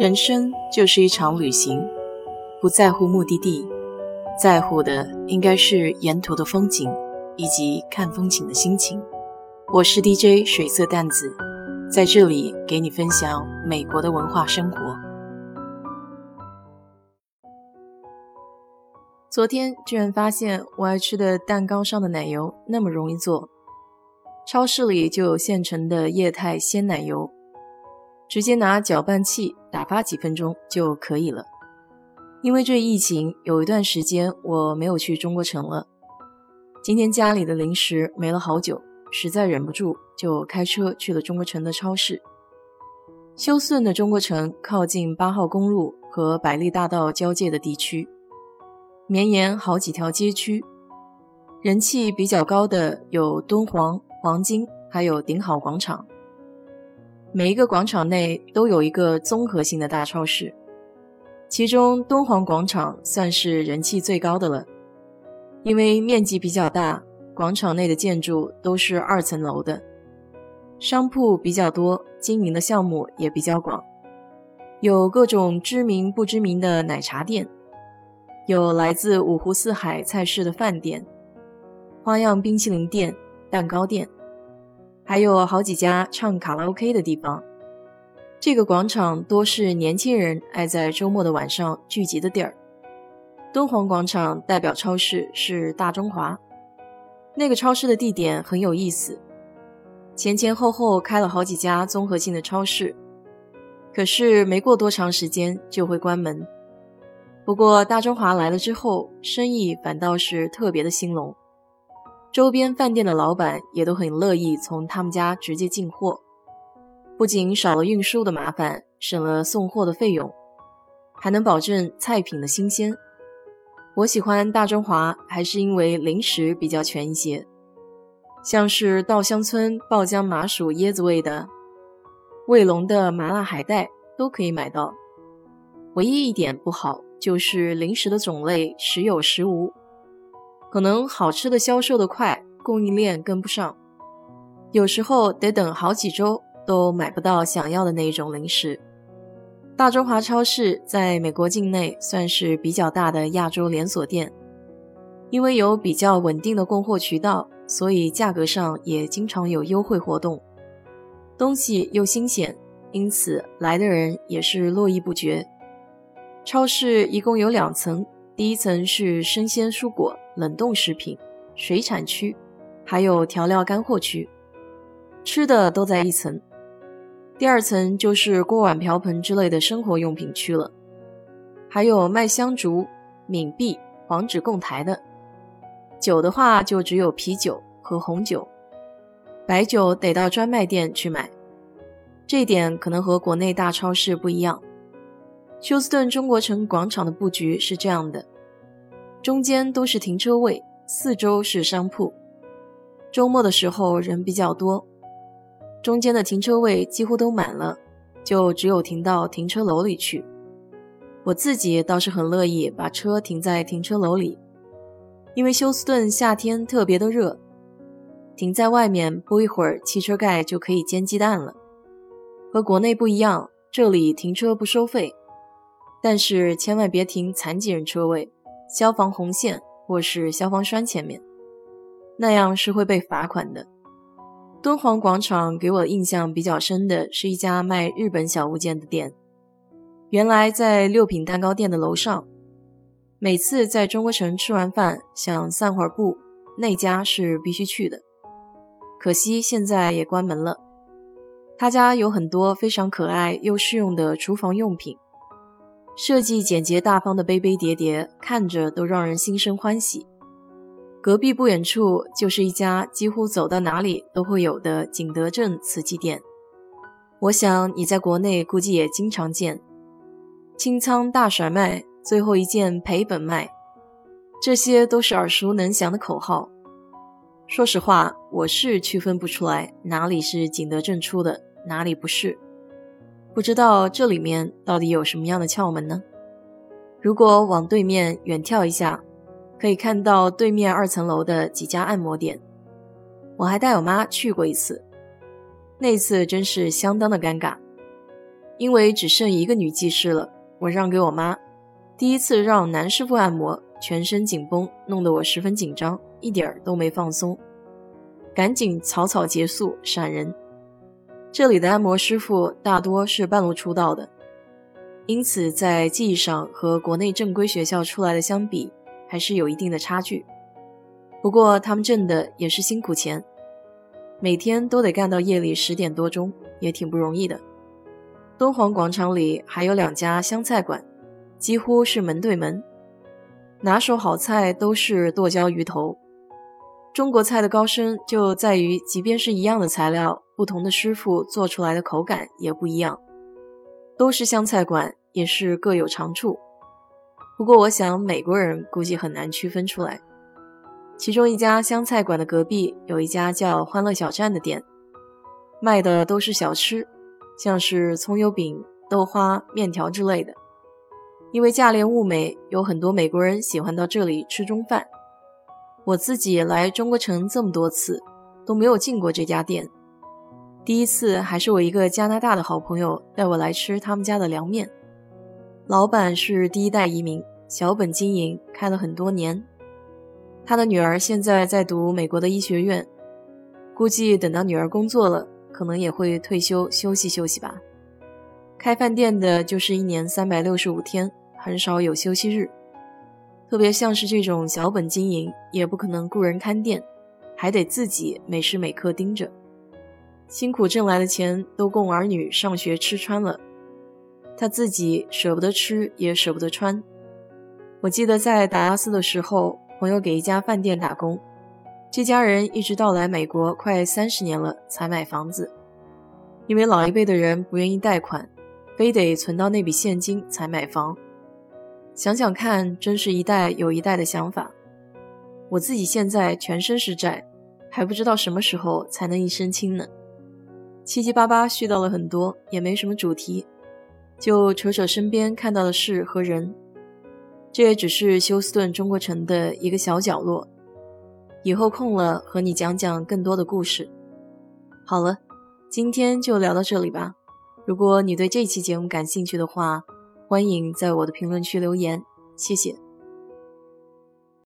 人生就是一场旅行，不在乎目的地，在乎的应该是沿途的风景以及看风景的心情。我是 DJ 水色淡子，在这里给你分享美国的文化生活。昨天居然发现我爱吃的蛋糕上的奶油那么容易做，超市里就有现成的液态鲜奶油。直接拿搅拌器打发几分钟就可以了。因为这疫情，有一段时间我没有去中国城了。今天家里的零食没了好久，实在忍不住，就开车去了中国城的超市。休斯顿的中国城靠近八号公路和百利大道交界的地区，绵延好几条街区，人气比较高的有敦煌、黄金，还有顶好广场。每一个广场内都有一个综合性的大超市，其中敦煌广场算是人气最高的了，因为面积比较大，广场内的建筑都是二层楼的，商铺比较多，经营的项目也比较广，有各种知名不知名的奶茶店，有来自五湖四海菜市的饭店，花样冰淇淋店、蛋糕店。还有好几家唱卡拉 OK 的地方，这个广场多是年轻人爱在周末的晚上聚集的地儿。敦煌广场代表超市是大中华，那个超市的地点很有意思，前前后后开了好几家综合性的超市，可是没过多长时间就会关门。不过大中华来了之后，生意反倒是特别的兴隆。周边饭店的老板也都很乐意从他们家直接进货，不仅少了运输的麻烦，省了送货的费用，还能保证菜品的新鲜。我喜欢大中华，还是因为零食比较全一些，像是稻香村爆浆麻薯椰子味的，卫龙的麻辣海带都可以买到。唯一一点不好就是零食的种类时有时无。可能好吃的销售的快，供应链跟不上，有时候得等好几周都买不到想要的那种零食。大中华超市在美国境内算是比较大的亚洲连锁店，因为有比较稳定的供货渠道，所以价格上也经常有优惠活动，东西又新鲜，因此来的人也是络绎不绝。超市一共有两层，第一层是生鲜蔬果。冷冻食品、水产区，还有调料干货区，吃的都在一层。第二层就是锅碗瓢盆之类的生活用品区了，还有卖香烛、冥币、黄纸供台的。酒的话，就只有啤酒和红酒，白酒得到专卖店去买。这一点可能和国内大超市不一样。休斯顿中国城广场的布局是这样的。中间都是停车位，四周是商铺。周末的时候人比较多，中间的停车位几乎都满了，就只有停到停车楼里去。我自己倒是很乐意把车停在停车楼里，因为休斯顿夏天特别的热，停在外面不一会儿汽车盖就可以煎鸡蛋了。和国内不一样，这里停车不收费，但是千万别停残疾人车位。消防红线或是消防栓前面，那样是会被罚款的。敦煌广场给我印象比较深的是一家卖日本小物件的店，原来在六品蛋糕店的楼上。每次在中国城吃完饭想散会儿步，那家是必须去的。可惜现在也关门了。他家有很多非常可爱又实用的厨房用品。设计简洁大方的杯杯碟碟，看着都让人心生欢喜。隔壁不远处就是一家几乎走到哪里都会有的景德镇瓷器店，我想你在国内估计也经常见。清仓大甩卖，最后一件赔本卖，这些都是耳熟能详的口号。说实话，我是区分不出来哪里是景德镇出的，哪里不是。不知道这里面到底有什么样的窍门呢？如果往对面远眺一下，可以看到对面二层楼的几家按摩店。我还带我妈去过一次，那次真是相当的尴尬，因为只剩一个女技师了，我让给我妈。第一次让男师傅按摩，全身紧绷，弄得我十分紧张，一点儿都没放松。赶紧草草结束，闪人。这里的按摩师傅大多是半路出道的，因此在技艺上和国内正规学校出来的相比，还是有一定的差距。不过他们挣的也是辛苦钱，每天都得干到夜里十点多钟，也挺不容易的。敦煌广场里还有两家湘菜馆，几乎是门对门，拿手好菜都是剁椒鱼头。中国菜的高深就在于，即便是一样的材料，不同的师傅做出来的口感也不一样。都是湘菜馆，也是各有长处。不过，我想美国人估计很难区分出来。其中一家湘菜馆的隔壁有一家叫“欢乐小站”的店，卖的都是小吃，像是葱油饼、豆花、面条之类的。因为价廉物美，有很多美国人喜欢到这里吃中饭。我自己来中国城这么多次，都没有进过这家店。第一次还是我一个加拿大的好朋友带我来吃他们家的凉面。老板是第一代移民，小本经营，开了很多年。他的女儿现在在读美国的医学院，估计等到女儿工作了，可能也会退休休息休息吧。开饭店的就是一年三百六十五天，很少有休息日。特别像是这种小本经营，也不可能雇人看店，还得自己每时每刻盯着，辛苦挣来的钱都供儿女上学吃穿了，他自己舍不得吃，也舍不得穿。我记得在达拉斯的时候，朋友给一家饭店打工，这家人一直到来美国快三十年了才买房子，因为老一辈的人不愿意贷款，非得存到那笔现金才买房。想想看，真是一代有一代的想法。我自己现在全身是债，还不知道什么时候才能一身轻呢。七七八八絮叨了很多，也没什么主题，就扯扯身边看到的事和人。这也只是休斯顿中国城的一个小角落。以后空了和你讲讲更多的故事。好了，今天就聊到这里吧。如果你对这期节目感兴趣的话，欢迎在我的评论区留言，谢谢。